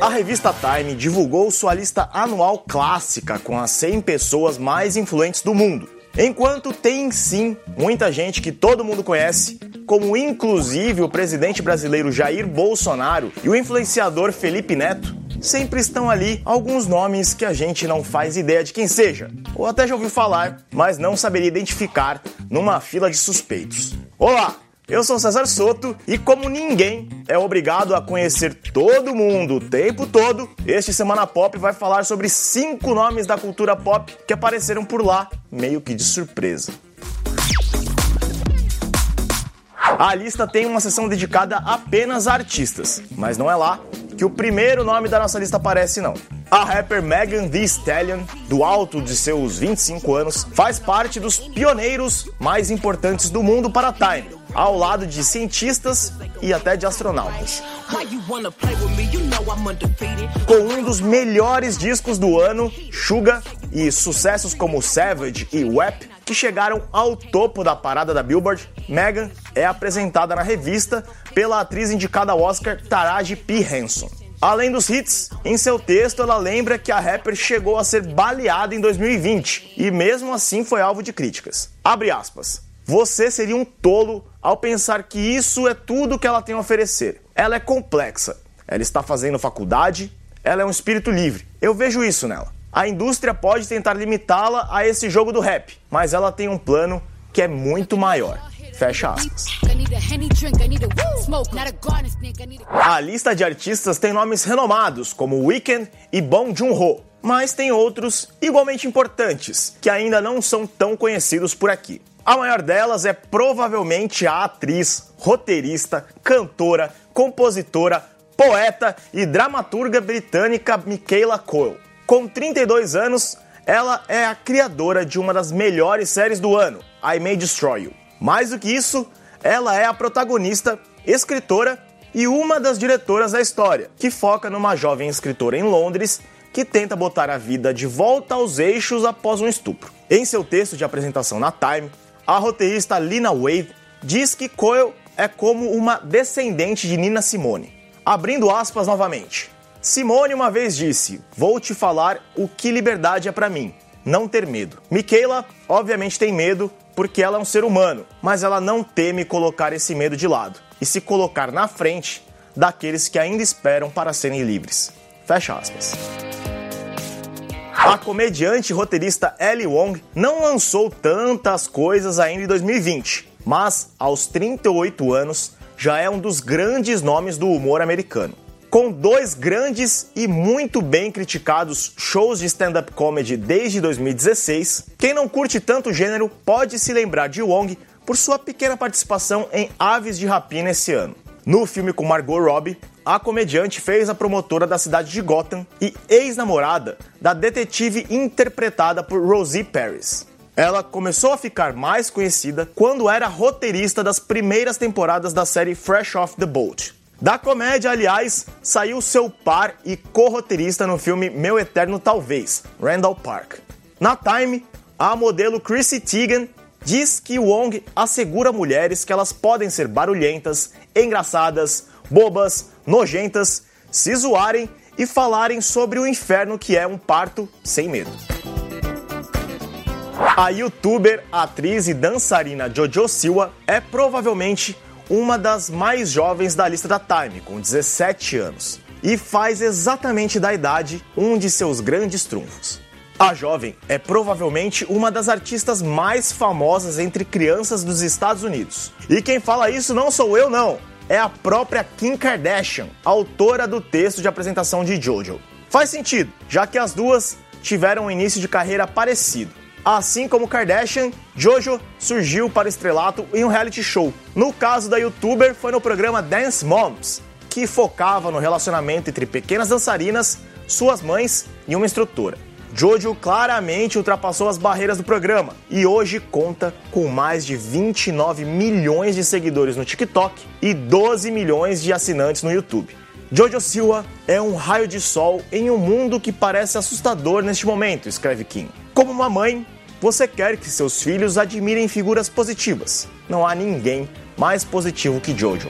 A revista Time divulgou sua lista anual clássica com as 100 pessoas mais influentes do mundo. Enquanto tem sim muita gente que todo mundo conhece, como inclusive o presidente brasileiro Jair Bolsonaro e o influenciador Felipe Neto, sempre estão ali alguns nomes que a gente não faz ideia de quem seja, ou até já ouviu falar, mas não saberia identificar numa fila de suspeitos. Olá! Eu sou César Soto e, como ninguém é obrigado a conhecer todo mundo o tempo todo, este Semana Pop vai falar sobre cinco nomes da cultura pop que apareceram por lá, meio que de surpresa. A lista tem uma seção dedicada apenas a artistas, mas não é lá que o primeiro nome da nossa lista aparece, não. A rapper Megan Thee Stallion, do alto de seus 25 anos, faz parte dos pioneiros mais importantes do mundo para a Time ao lado de cientistas e até de astronautas. Com um dos melhores discos do ano, Suga, e sucessos como Savage e WAP, que chegaram ao topo da parada da Billboard, Megan é apresentada na revista pela atriz indicada ao Oscar Taraji P. Henson. Além dos hits, em seu texto ela lembra que a rapper chegou a ser baleada em 2020 e mesmo assim foi alvo de críticas. Abre aspas. Você seria um tolo ao pensar que isso é tudo que ela tem a oferecer. Ela é complexa. Ela está fazendo faculdade, ela é um espírito livre. Eu vejo isso nela. A indústria pode tentar limitá-la a esse jogo do rap, mas ela tem um plano que é muito maior. Fecha aspas. A lista de artistas tem nomes renomados como Weekend e Bong Joon-ho, mas tem outros igualmente importantes que ainda não são tão conhecidos por aqui. A maior delas é provavelmente a atriz, roteirista, cantora, compositora, poeta e dramaturga britânica Michaela Coel. Com 32 anos, ela é a criadora de uma das melhores séries do ano, I May Destroy You. Mais do que isso, ela é a protagonista, escritora e uma das diretoras da história, que foca numa jovem escritora em Londres que tenta botar a vida de volta aos eixos após um estupro. Em seu texto de apresentação na Time, a roteirista Lina Wave diz que Coyle é como uma descendente de Nina Simone. Abrindo aspas novamente. Simone uma vez disse: Vou te falar o que liberdade é para mim. Não ter medo. Michaela, obviamente, tem medo porque ela é um ser humano, mas ela não teme colocar esse medo de lado e se colocar na frente daqueles que ainda esperam para serem livres. Fecha aspas. A comediante e roteirista Ellie Wong não lançou tantas coisas ainda em 2020, mas aos 38 anos já é um dos grandes nomes do humor americano. Com dois grandes e muito bem criticados shows de stand-up comedy desde 2016, quem não curte tanto o gênero pode se lembrar de Wong por sua pequena participação em Aves de Rapina esse ano. No filme com Margot Robbie, a comediante fez a promotora da cidade de Gotham e ex-namorada da detetive interpretada por Rosie Paris. Ela começou a ficar mais conhecida quando era roteirista das primeiras temporadas da série Fresh Off the Boat. Da comédia, aliás, saiu seu par e co-roteirista no filme Meu Eterno Talvez, Randall Park. Na Time, a modelo Chrissy Teigen diz que Wong assegura mulheres que elas podem ser barulhentas, engraçadas, bobas, nojentas, se zoarem e falarem sobre o inferno que é um parto sem medo. A youtuber, atriz e dançarina Jojo Siwa é provavelmente uma das mais jovens da lista da Time, com 17 anos, e faz exatamente da idade um de seus grandes trunfos. A jovem é provavelmente uma das artistas mais famosas entre crianças dos Estados Unidos. E quem fala isso não sou eu, não é a própria Kim Kardashian, autora do texto de apresentação de Jojo. Faz sentido, já que as duas tiveram um início de carreira parecido. Assim como Kardashian, Jojo surgiu para o estrelato em um reality show. No caso da youtuber, foi no programa Dance Moms, que focava no relacionamento entre pequenas dançarinas, suas mães e uma instrutora. Jojo claramente ultrapassou as barreiras do programa e hoje conta com mais de 29 milhões de seguidores no TikTok e 12 milhões de assinantes no YouTube. Jojo Silva é um raio de sol em um mundo que parece assustador neste momento, escreve Kim. Como uma mãe, você quer que seus filhos admirem figuras positivas. Não há ninguém mais positivo que Jojo.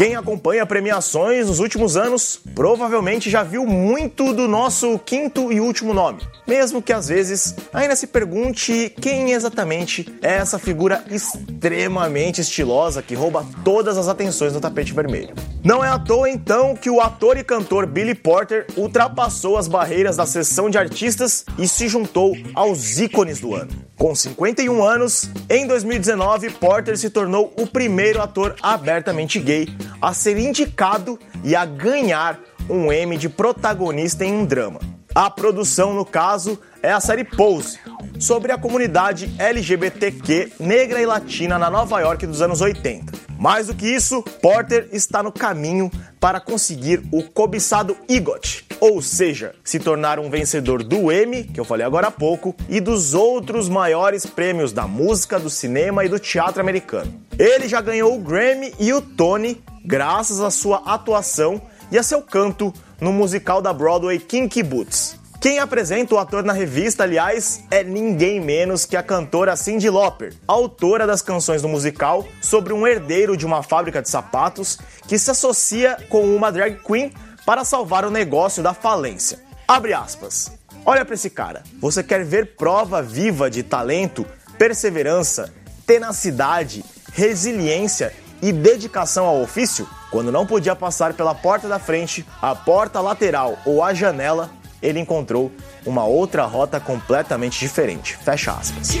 Quem acompanha premiações nos últimos anos provavelmente já viu muito do nosso quinto e último nome, mesmo que às vezes ainda se pergunte quem exatamente é essa figura extremamente estilosa que rouba todas as atenções no tapete vermelho. Não é à toa então que o ator e cantor Billy Porter ultrapassou as barreiras da sessão de artistas e se juntou aos ícones do ano. Com 51 anos, em 2019, Porter se tornou o primeiro ator abertamente gay a ser indicado e a ganhar um Emmy de protagonista em um drama. A produção, no caso, é a série Pose, sobre a comunidade LGBTQ negra e latina na Nova York dos anos 80. Mais do que isso, Porter está no caminho para conseguir o cobiçado EGOT, ou seja, se tornar um vencedor do Emmy, que eu falei agora há pouco, e dos outros maiores prêmios da música, do cinema e do teatro americano. Ele já ganhou o Grammy e o Tony graças à sua atuação e a seu canto no musical da Broadway Kinky Boots. Quem apresenta o ator na revista, aliás, é ninguém menos que a cantora Cyndi Lauper, autora das canções do musical sobre um herdeiro de uma fábrica de sapatos que se associa com uma drag queen para salvar o negócio da falência. Abre aspas. Olha para esse cara. Você quer ver prova viva de talento, perseverança, tenacidade, resiliência e dedicação ao ofício? Quando não podia passar pela porta da frente, a porta lateral ou a janela, ele encontrou uma outra rota completamente diferente. Fecha aspas.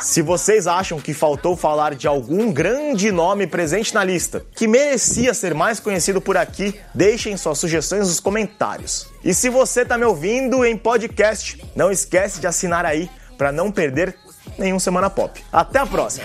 Se vocês acham que faltou falar de algum grande nome presente na lista que merecia ser mais conhecido por aqui, deixem suas sugestões nos comentários. E se você está me ouvindo em podcast, não esquece de assinar aí para não perder nenhum Semana Pop. Até a próxima!